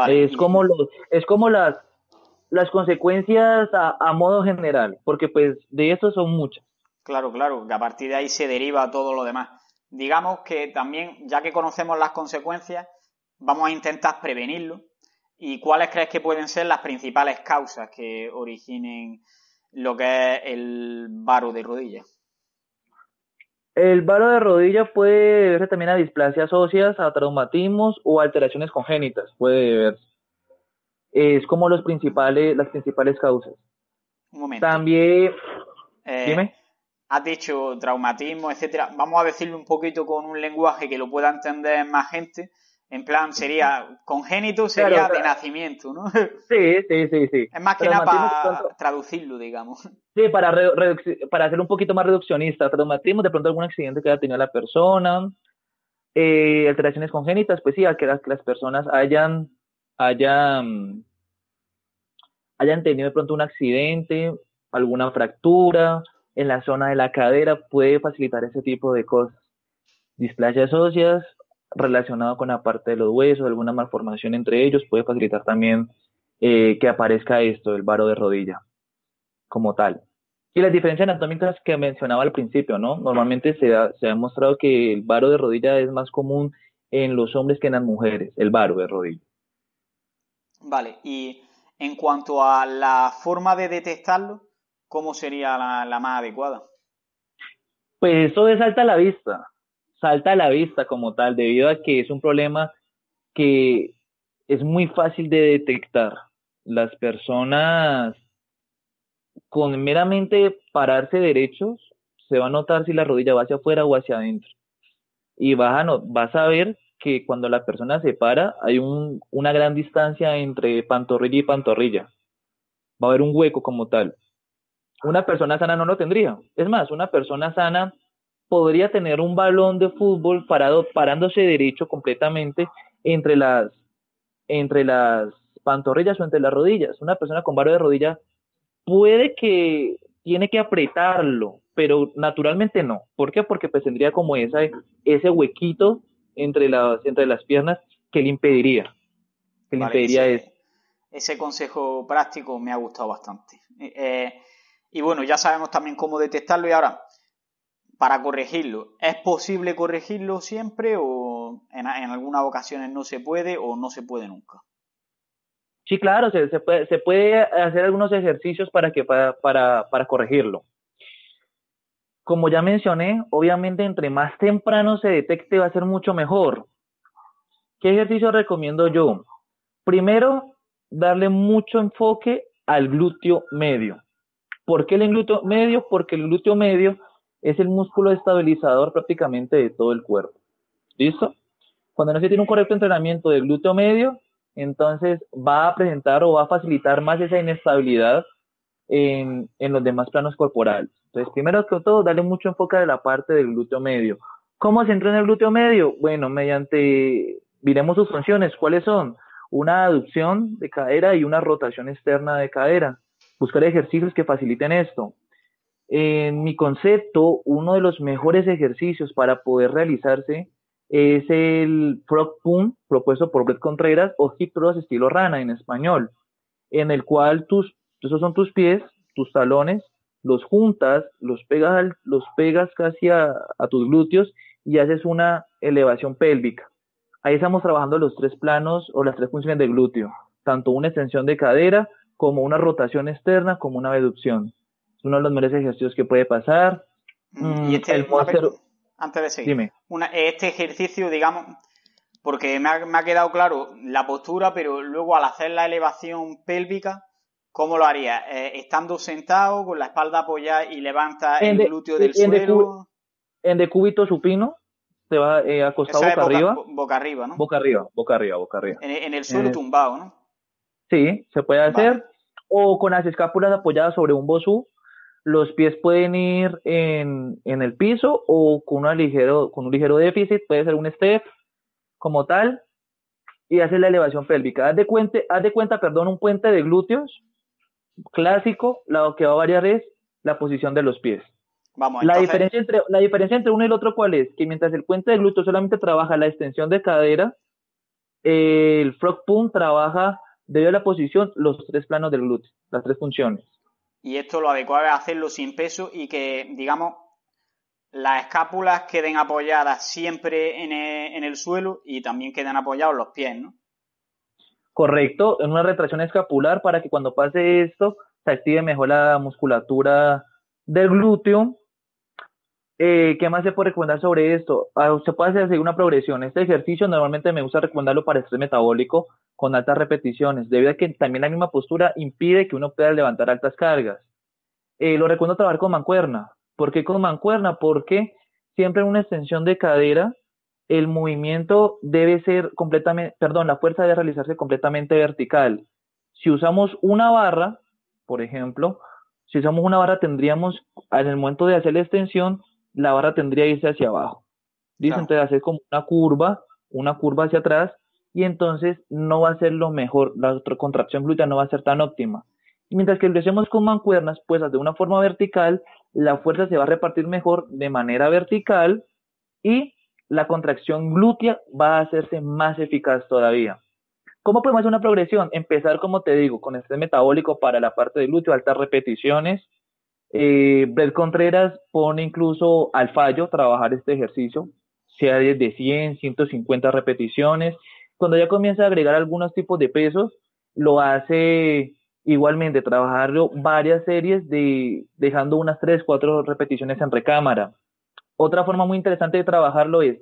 Speaker 2: es, como los, es como las, las consecuencias a, a, modo general, porque pues de eso son muchas.
Speaker 1: Claro, claro, que a partir de ahí se deriva todo lo demás. Digamos que también, ya que conocemos las consecuencias, vamos a intentar prevenirlo. ¿Y cuáles crees que pueden ser las principales causas que originen lo que es el varo de rodilla?
Speaker 2: El varo de rodilla puede deberse también a displasias óseas, a traumatismos o alteraciones congénitas, puede deberse. Es como los principales, las principales causas.
Speaker 1: Un momento.
Speaker 2: También,
Speaker 1: Eh,
Speaker 2: dime.
Speaker 1: Has dicho traumatismo, etcétera. Vamos a decirlo un poquito con un lenguaje que lo pueda entender más gente. En plan, sería congénito, sería
Speaker 2: Claro,
Speaker 1: de nacimiento, ¿no? <laughs>
Speaker 2: Sí, sí, sí, sí.
Speaker 1: Es más que nada para
Speaker 2: tanto-
Speaker 1: traducirlo, digamos. <laughs>
Speaker 2: Sí, para, para hacer un poquito más reduccionista, traumatismo, de pronto algún accidente que haya tenido la persona, eh, alteraciones congénitas, pues sí, a que las, que las personas hayan, hayan, hayan tenido de pronto un accidente, alguna fractura en la zona de la cadera, puede facilitar ese tipo de cosas. Displasias óseas relacionado con la parte de los huesos, alguna malformación entre ellos, puede facilitar también eh, que aparezca esto, el varo de rodilla como tal. Y las diferencias anatómicas que mencionaba al principio, ¿no? Normalmente se ha, se ha demostrado que el varo de rodilla es más común en los hombres que en las mujeres, el varo de rodilla.
Speaker 1: Vale, y en cuanto a la forma de detectarlo, ¿cómo sería la, la más adecuada?
Speaker 2: Pues eso es salta a la vista, salta a la vista como tal, debido a que es un problema que es muy fácil de detectar. Las personas con meramente pararse derechos, se va a notar si la rodilla va hacia afuera o hacia adentro. Y vas a, no- vas a ver que cuando la persona se para, hay un, una gran distancia entre pantorrilla y pantorrilla. Va a haber un hueco como tal. Una persona sana no lo tendría. Es más, una persona sana podría tener un balón de fútbol parado, parándose derecho completamente entre las, entre las pantorrillas o entre las rodillas. Una persona con varo de rodilla puede que tiene que apretarlo, pero naturalmente no. ¿Por qué? Porque pues tendría como esa, ese huequito entre las, entre las piernas que le impediría. Que le impediría
Speaker 1: ese,
Speaker 2: eso.
Speaker 1: ese consejo práctico me ha gustado bastante. Eh, eh, y bueno, ya sabemos también cómo detectarlo y ahora, para corregirlo, ¿es posible corregirlo siempre o en, algunas ocasiones no se puede o no se puede nunca?
Speaker 2: Sí, claro, se, se puede, se puede hacer algunos ejercicios para, que, para, para, para corregirlo. Como ya mencioné, obviamente entre más temprano se detecte va a ser mucho mejor. ¿Qué ejercicio recomiendo yo? Primero, darle mucho enfoque al glúteo medio. ¿Por qué el glúteo medio? Porque el glúteo medio es el músculo estabilizador prácticamente de todo el cuerpo. ¿Listo? Cuando no se tiene un correcto entrenamiento del glúteo medio, entonces va a presentar o va a facilitar más esa inestabilidad en, en los demás planos corporales. Entonces, primero que todo, darle mucho enfoque a la parte del glúteo medio. ¿Cómo se entrena el glúteo medio? Bueno, mediante, diremos sus funciones, ¿cuáles son? Una aducción de cadera y una rotación externa de cadera. Buscar ejercicios que faciliten esto. En mi concepto, uno de los mejores ejercicios para poder realizarse es el frog pump propuesto por Brett Contreras o hip thrust estilo rana en español, en el cual tus, esos son tus pies, tus talones, los juntas, los pegas, al- los pegas casi a, tus glúteos y haces una elevación pélvica. Ahí estamos trabajando los tres planos o las tres funciones del glúteo, tanto una extensión de cadera como una rotación externa como una abducción. Uno de los mejores ejercicios que puede pasar. Mm,
Speaker 1: y este,
Speaker 2: el monster-
Speaker 1: antes de seguir,
Speaker 2: Dime.
Speaker 1: una- este ejercicio, digamos, porque me ha, me ha quedado claro la postura, pero luego al hacer la elevación pélvica, ¿cómo lo haría? Eh, estando sentado, con la espalda apoyada y levanta
Speaker 2: En
Speaker 1: el
Speaker 2: de-
Speaker 1: glúteo del
Speaker 2: en de
Speaker 1: suelo.
Speaker 2: En decúbito supino, te va eh, acostado boca,
Speaker 1: boca,
Speaker 2: arriba,
Speaker 1: bo- boca arriba, ¿no?
Speaker 2: boca arriba, boca arriba, boca arriba.
Speaker 1: En, en el suelo
Speaker 2: Eh,
Speaker 1: tumbado, ¿no?
Speaker 2: Sí, se puede
Speaker 1: Vale.
Speaker 2: hacer. O con las escápulas apoyadas sobre un bosú. Los pies pueden ir en, en el piso o con, una ligero, con un ligero déficit, puede ser un step como tal. y haces la elevación pélvica. Haz de cuenta, haz de cuenta, perdón, un puente de glúteos clásico, lo que va a variar es la posición de los pies. Vamos, la, diferencia entre, la diferencia entre uno y el otro, ¿cuál es? Que mientras el puente de glúteo solamente trabaja la extensión de cadera, el frog pump trabaja, debido a la posición, los tres planos del glúteo, las tres funciones.
Speaker 1: Y esto lo adecuado es hacerlo sin peso y que, digamos, las escápulas queden apoyadas siempre en el, en el suelo y también queden apoyados los pies, ¿no?
Speaker 2: Correcto, en una retracción escapular para que cuando pase esto se active mejor la musculatura del glúteo eh, ¿Qué más se puede recomendar sobre esto? Ah, se puede hacer una progresión. Este ejercicio normalmente me gusta recomendarlo para estrés metabólico con altas repeticiones, debido a que también la misma postura impide que uno pueda levantar altas cargas. Eh, lo recomiendo trabajar con mancuerna. ¿Por qué con mancuerna? Porque siempre en una extensión de cadera, el movimiento debe ser completamente, perdón, la fuerza debe realizarse completamente vertical. Si usamos una barra, por ejemplo, si usamos una barra tendríamos, en el momento de hacer la extensión, la barra tendría que irse hacia abajo. Dice, entonces hacer como una curva, una curva hacia atrás, y entonces no va a ser lo mejor, la contracción glútea no va a ser tan óptima. Y mientras que lo hacemos con mancuernas, pues de una forma vertical, la fuerza se va a repartir mejor de manera vertical y la contracción glútea va a hacerse más eficaz todavía. ¿Cómo podemos hacer una progresión? Empezar, como te digo, con este metabólico para la parte del glúteo, altas repeticiones, eh, Brett Contreras pone incluso al fallo trabajar este ejercicio, sea de 100, 150 repeticiones. Cuando ya comienza a agregar algunos tipos de pesos, lo hace igualmente, trabajarlo varias series de dejando unas 3, 4 repeticiones en recámara. Otra forma muy interesante de trabajarlo es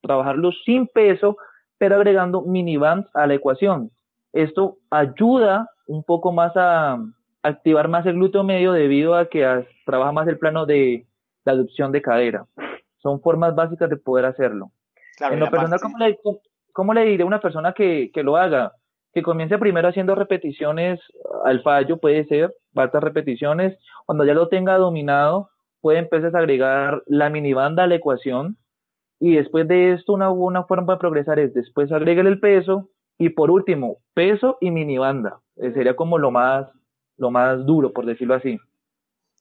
Speaker 2: trabajarlo sin peso, pero agregando minibands a la ecuación. Esto ayuda un poco más a, activar más el glúteo medio debido a que trabaja más el plano de la aducción de cadera. Son formas básicas de poder hacerlo. en lo personal, ¿cómo le, diré a una persona que, lo haga? Que comience primero haciendo repeticiones al fallo, puede ser, altas repeticiones. Cuando ya lo tenga dominado, puede empezar a agregar la minibanda a la ecuación. Y después de esto, una buena forma de progresar es después agregar el peso. Y por último, peso y minibanda. Eh, sería como lo más, lo más duro, por decirlo así.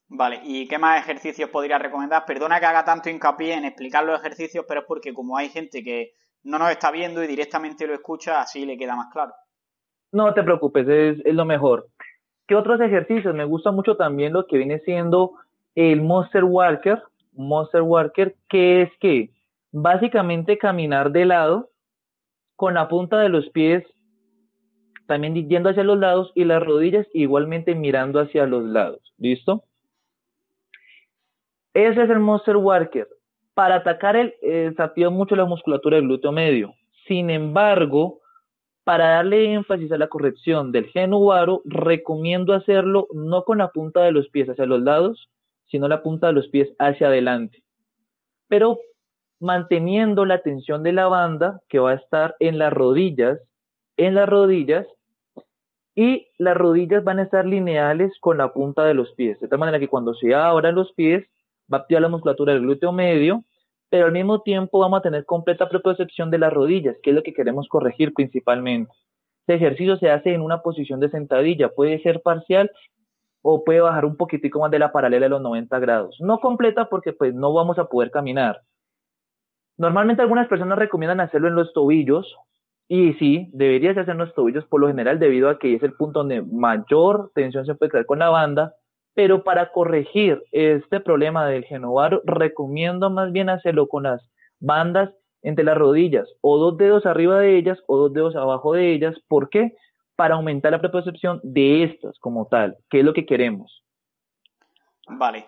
Speaker 1: Vale, ¿y qué más ejercicios podría recomendar? Perdona que haga tanto hincapié en explicar los ejercicios, pero es porque como hay gente que no nos está viendo y directamente lo escucha, así le queda más claro.
Speaker 2: No te preocupes, es, es lo mejor. ¿Qué otros ejercicios? Me gusta mucho también lo que viene siendo el Monster Walker. Monster Walker, que es que básicamente caminar de lado con la punta de los pies también yendo hacia los lados y las rodillas igualmente mirando hacia los lados. ¿Listo? Ese es el Monster Walker. Para atacar el, eh, mucho la musculatura del glúteo medio. Sin embargo, para darle énfasis a la corrección del genuvaro, recomiendo hacerlo no con la punta de los pies hacia los lados, sino la punta de los pies hacia adelante. Pero manteniendo la tensión de la banda que va a estar en las rodillas, en las rodillas y las rodillas van a estar lineales con la punta de los pies, de tal manera que cuando se abran los pies va a activar la musculatura del glúteo medio, pero al mismo tiempo vamos a tener completa propiocepción de las rodillas, que es lo que queremos corregir principalmente. Este ejercicio se hace en una posición de sentadilla, puede ser parcial o puede bajar un poquitico más de la paralela de los 90 grados. No completa porque pues no vamos a poder caminar. Normalmente algunas personas recomiendan hacerlo en los tobillos y sí, deberías hacer los tobillos por lo general debido a que es el punto donde mayor tensión se puede crear con la banda, pero para corregir este problema del genovaro recomiendo más bien hacerlo con las bandas entre las rodillas o dos dedos arriba de ellas o dos dedos abajo de ellas. ¿Por qué? Para aumentar la percepción de estas como tal, que es lo que queremos.
Speaker 1: Vale,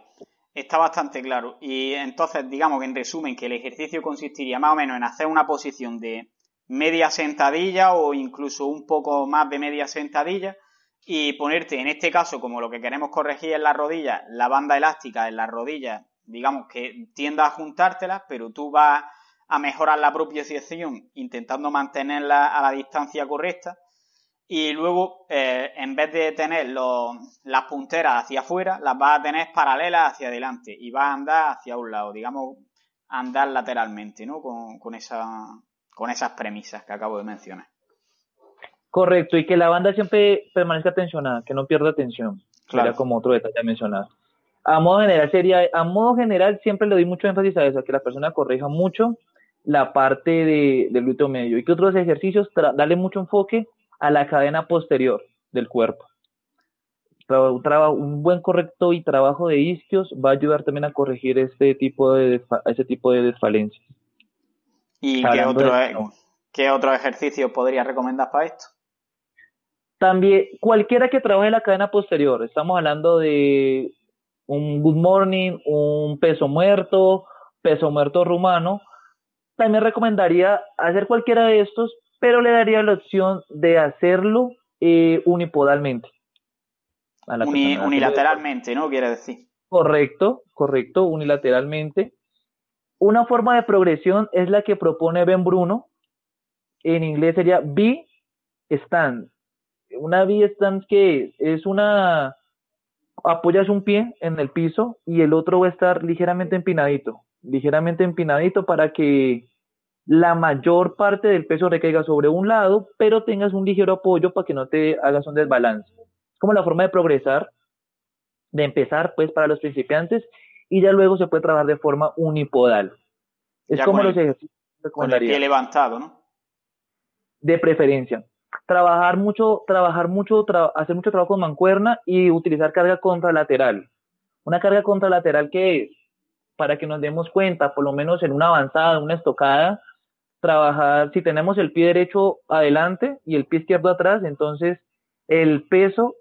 Speaker 1: está bastante claro. Y entonces, digamos que en resumen, que el ejercicio consistiría más o menos en hacer una posición de media sentadilla o incluso un poco más de media sentadilla y ponerte, en este caso, como lo que queremos corregir en las rodillas, la banda elástica en las rodillas, digamos que tienda a juntártelas, pero tú vas a mejorar la propiocepción intentando mantenerla a la distancia correcta y luego eh, en vez de tener las punteras hacia afuera, las vas a tener paralelas hacia adelante y vas a andar hacia un lado, digamos, andar lateralmente, ¿no? Con esa, con esas premisas que acabo de mencionar.
Speaker 2: Correcto, y que la banda siempre permanezca tensionada, que no pierda tensión. Claro. como otro detalle a mencionar. A modo general sería, a modo general siempre le doy mucho énfasis a eso, a que la persona corrija mucho la parte de, del glúteo medio. Y que otros ejercicios, darle mucho enfoque a la cadena posterior del cuerpo. Un buen correcto y trabajo de isquios va a ayudar también a corregir este tipo de, ese tipo de desfalencias.
Speaker 1: ¿Y qué otro, qué otro ejercicio podría recomendar para esto?
Speaker 2: También, cualquiera que trabaje la cadena posterior, estamos hablando de un good morning, un peso muerto, peso muerto rumano, también recomendaría hacer cualquiera de estos, pero le daría la opción de hacerlo eh, unipodalmente.
Speaker 1: unilateralmente, ¿no? Quiere decir.
Speaker 2: Correcto, correcto, unilateralmente. Una forma de progresión es la que propone Ben Bruno. En inglés sería B-Stand. Una B-Stand que es una... Apoyas un pie en el piso y el otro va a estar ligeramente empinadito. Ligeramente empinadito para que la mayor parte del peso recaiga sobre un lado, pero tengas un ligero apoyo para que no te hagas un desbalance. Es como la forma de progresar, de empezar pues para los principiantes y ya luego se puede trabajar de forma unipodal. Es como los ejercicios
Speaker 1: con el pie levantado, ¿no?
Speaker 2: De preferencia. Trabajar mucho, trabajar mucho, hacer mucho trabajo con mancuerna y utilizar carga contralateral. Una carga contralateral que es, para que nos demos cuenta, por lo menos en una avanzada, una estocada, trabajar, si tenemos el pie derecho adelante y el pie izquierdo atrás, entonces el peso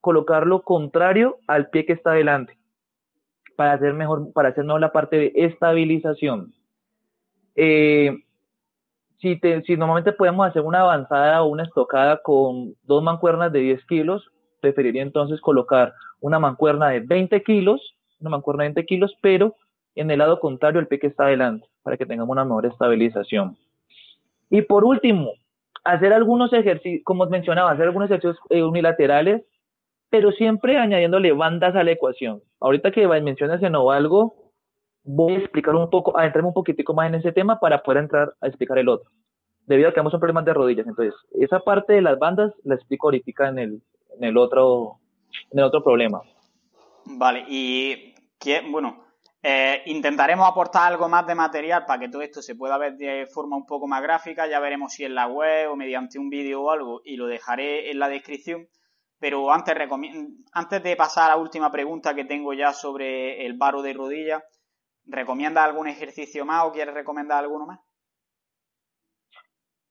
Speaker 2: colocarlo contrario al pie que está adelante para hacer mejor, para hacer mejor la parte de estabilización. Eh, si, normalmente podemos hacer una avanzada o una estocada con dos mancuernas de 10 kilos, preferiría entonces colocar una mancuerna de 20 kilos, una mancuerna de 20 kilos, pero en el lado contrario el pie que está adelante, para que tengamos una mejor estabilización. Y por último, hacer algunos ejercicios, como mencionaba, hacer algunos ejercicios eh, unilaterales, pero siempre añadiéndole bandas a la ecuación. Ahorita que mencionas en algo, voy a explicar un poco, a entrarme un poquitico más en ese tema para poder entrar a explicar el otro. Debido a que tenemos un problema de rodillas. Entonces, esa parte de las bandas la explico ahorita en el, en el otro, en el otro problema.
Speaker 1: Vale, y ¿qué, bueno, eh, intentaremos aportar algo más de material para que todo esto se pueda ver de forma un poco más gráfica. Ya veremos si en la web o mediante un vídeo o algo y lo dejaré en la descripción. Pero antes, antes de pasar a la última pregunta que tengo ya sobre el varo de rodilla, ¿recomienda algún ejercicio más o quieres recomendar alguno más?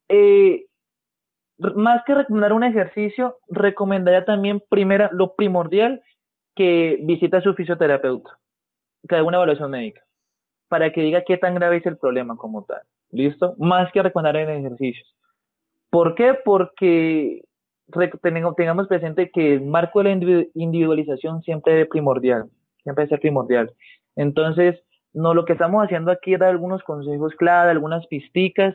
Speaker 2: Eh, más que recomendar un ejercicio, recomendaría también primera, lo primordial, que visite a su fisioterapeuta que haga una evaluación médica para que diga qué tan grave es el problema como tal. ¿Listo? Más que recomendar en ejercicios. ¿Por qué? Porque tengamos presente que el marco de la individualización siempre es primordial, siempre ser primordial. Entonces, no lo que estamos haciendo aquí es dar algunos consejos clave, algunas pisticas,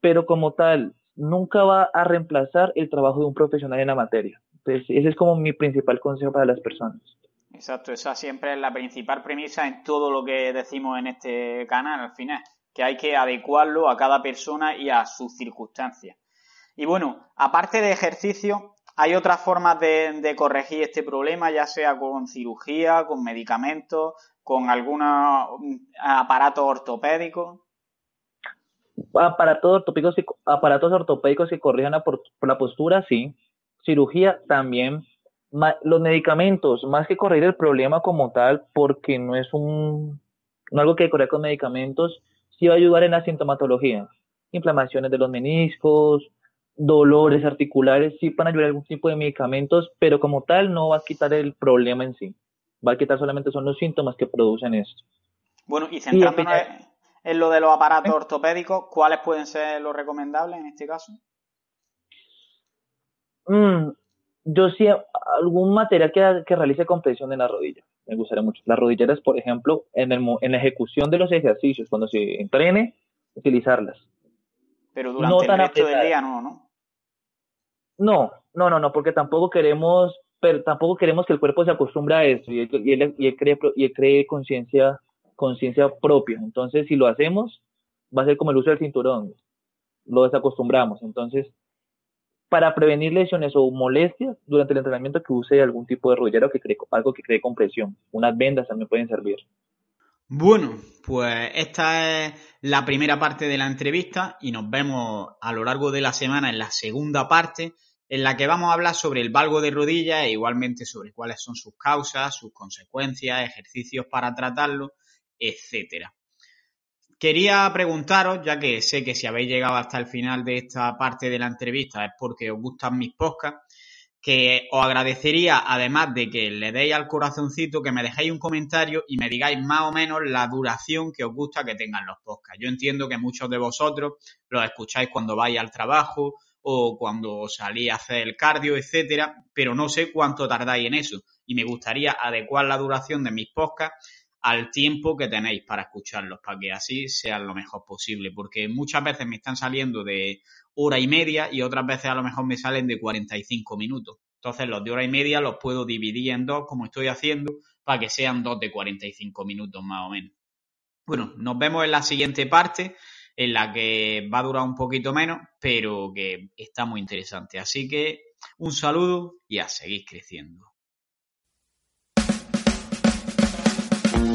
Speaker 2: pero como tal, nunca va a reemplazar el trabajo de un profesional en la materia. Ese es como mi principal consejo para las personas.
Speaker 1: Exacto, esa siempre es la principal premisa en todo lo que decimos en este canal al final, que hay que adecuarlo a cada persona y a sus circunstancias. Y bueno, aparte de ejercicio, hay otras formas de, corregir este problema, ya sea con cirugía, con medicamentos, con algunos aparatos ortopédicos.
Speaker 2: Aparatos ortopédicos, aparatos ortopédicos que corrijan la, la postura, sí. Cirugía también los medicamentos, más que corregir el problema como tal, porque no es un no algo que correr con medicamentos, sí va a ayudar en la sintomatología. Inflamaciones de los meniscos, dolores articulares, sí van a ayudar algún tipo de medicamentos, pero como tal no va a quitar el problema en sí. Va a quitar solamente son los síntomas que producen esto.
Speaker 1: Bueno, y centrándonos en lo de los aparatos ortopédicos, ¿cuáles pueden ser los recomendables en este caso?
Speaker 2: Mm, yo sí, algún material que, que realice compresión en la rodilla. Me gustaría mucho. Las rodilleras, por ejemplo, en, el, en la ejecución de los ejercicios, cuando se entrene, utilizarlas.
Speaker 1: Pero durante el resto del día no, ¿no?
Speaker 2: No, no, no, no, porque tampoco queremos, pero tampoco queremos que el cuerpo se acostumbre a eso y él, y él, y él cree, y cree conciencia, conciencia propia. Entonces, si lo hacemos, va a ser como el uso del cinturón. Lo desacostumbramos. Entonces, para prevenir lesiones o molestias durante el entrenamiento que use algún tipo de rodillero que cree, algo que cree compresión. Unas vendas también pueden servir.
Speaker 1: Bueno, pues esta es la primera parte de la entrevista y nos vemos a lo largo de la semana en la segunda parte en la que vamos a hablar sobre el valgo de rodilla e igualmente sobre cuáles son sus causas, sus consecuencias, ejercicios para tratarlo, etcétera. Quería preguntaros, ya que sé que si habéis llegado hasta el final de esta parte de la entrevista es porque os gustan mis podcasts, que os agradecería, además de que le deis al corazoncito, que me dejéis un comentario y me digáis más o menos la duración que os gusta que tengan los podcasts. Yo entiendo que muchos de vosotros los escucháis cuando vais al trabajo o cuando salís a hacer el cardio, etcétera, pero no sé cuánto tardáis en eso y me gustaría adecuar la duración de mis podcasts al tiempo que tenéis para escucharlos, para que así sea lo mejor posible, porque muchas veces me están saliendo de hora y media y otras veces a lo mejor me salen de 45 minutos. Entonces los de hora y media los puedo dividir en dos, como estoy haciendo, para que sean dos de 45 minutos más o menos. Bueno, nos vemos en la siguiente parte, en la que va a durar un poquito menos, pero que está muy interesante. Así que un saludo y a seguir creciendo.